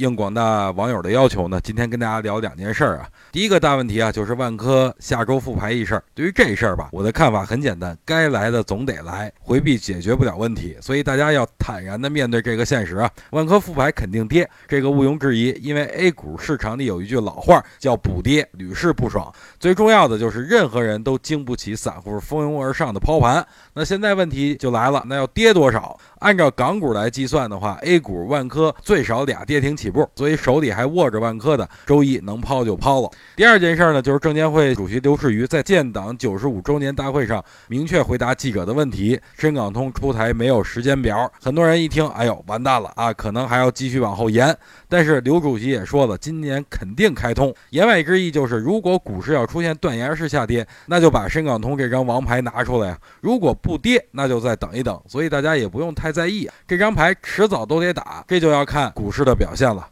应广大网友的要求呢，今天跟大家聊两件事儿啊。第一个大问题啊，就是万科下周复牌一事儿。对于这事儿吧，我的看法很简单，该来的总得来，回避解决不了问题，所以大家要坦然的面对这个现实啊。万科复牌肯定跌，这个毋庸置疑，因为 A 股市场里有一句老话叫补跌，屡试不爽。最重要的就是任何人都经不起散户蜂拥而上的抛盘。那现在问题就来了，那要跌多少？按照港股来计算的话，A 股万科最少俩跌停起步，所以手里还握着万科的，周一能抛就抛了。第二件事呢，就是证监会主席刘士余在建党九十五周年大会上明确回答记者的问题：深港通出台没有时间表？很多人一听，哎呦，完蛋了啊，可能还要继续往后延。但是刘主席也说了，今年肯定开通。言外之意就是，如果股市要出现断崖式下跌，那就把深港通这张王牌拿出来；如果不跌，那就再等一等。所以大家也不用太。在意啊这张牌迟早都得打，这就要看股市的表现了。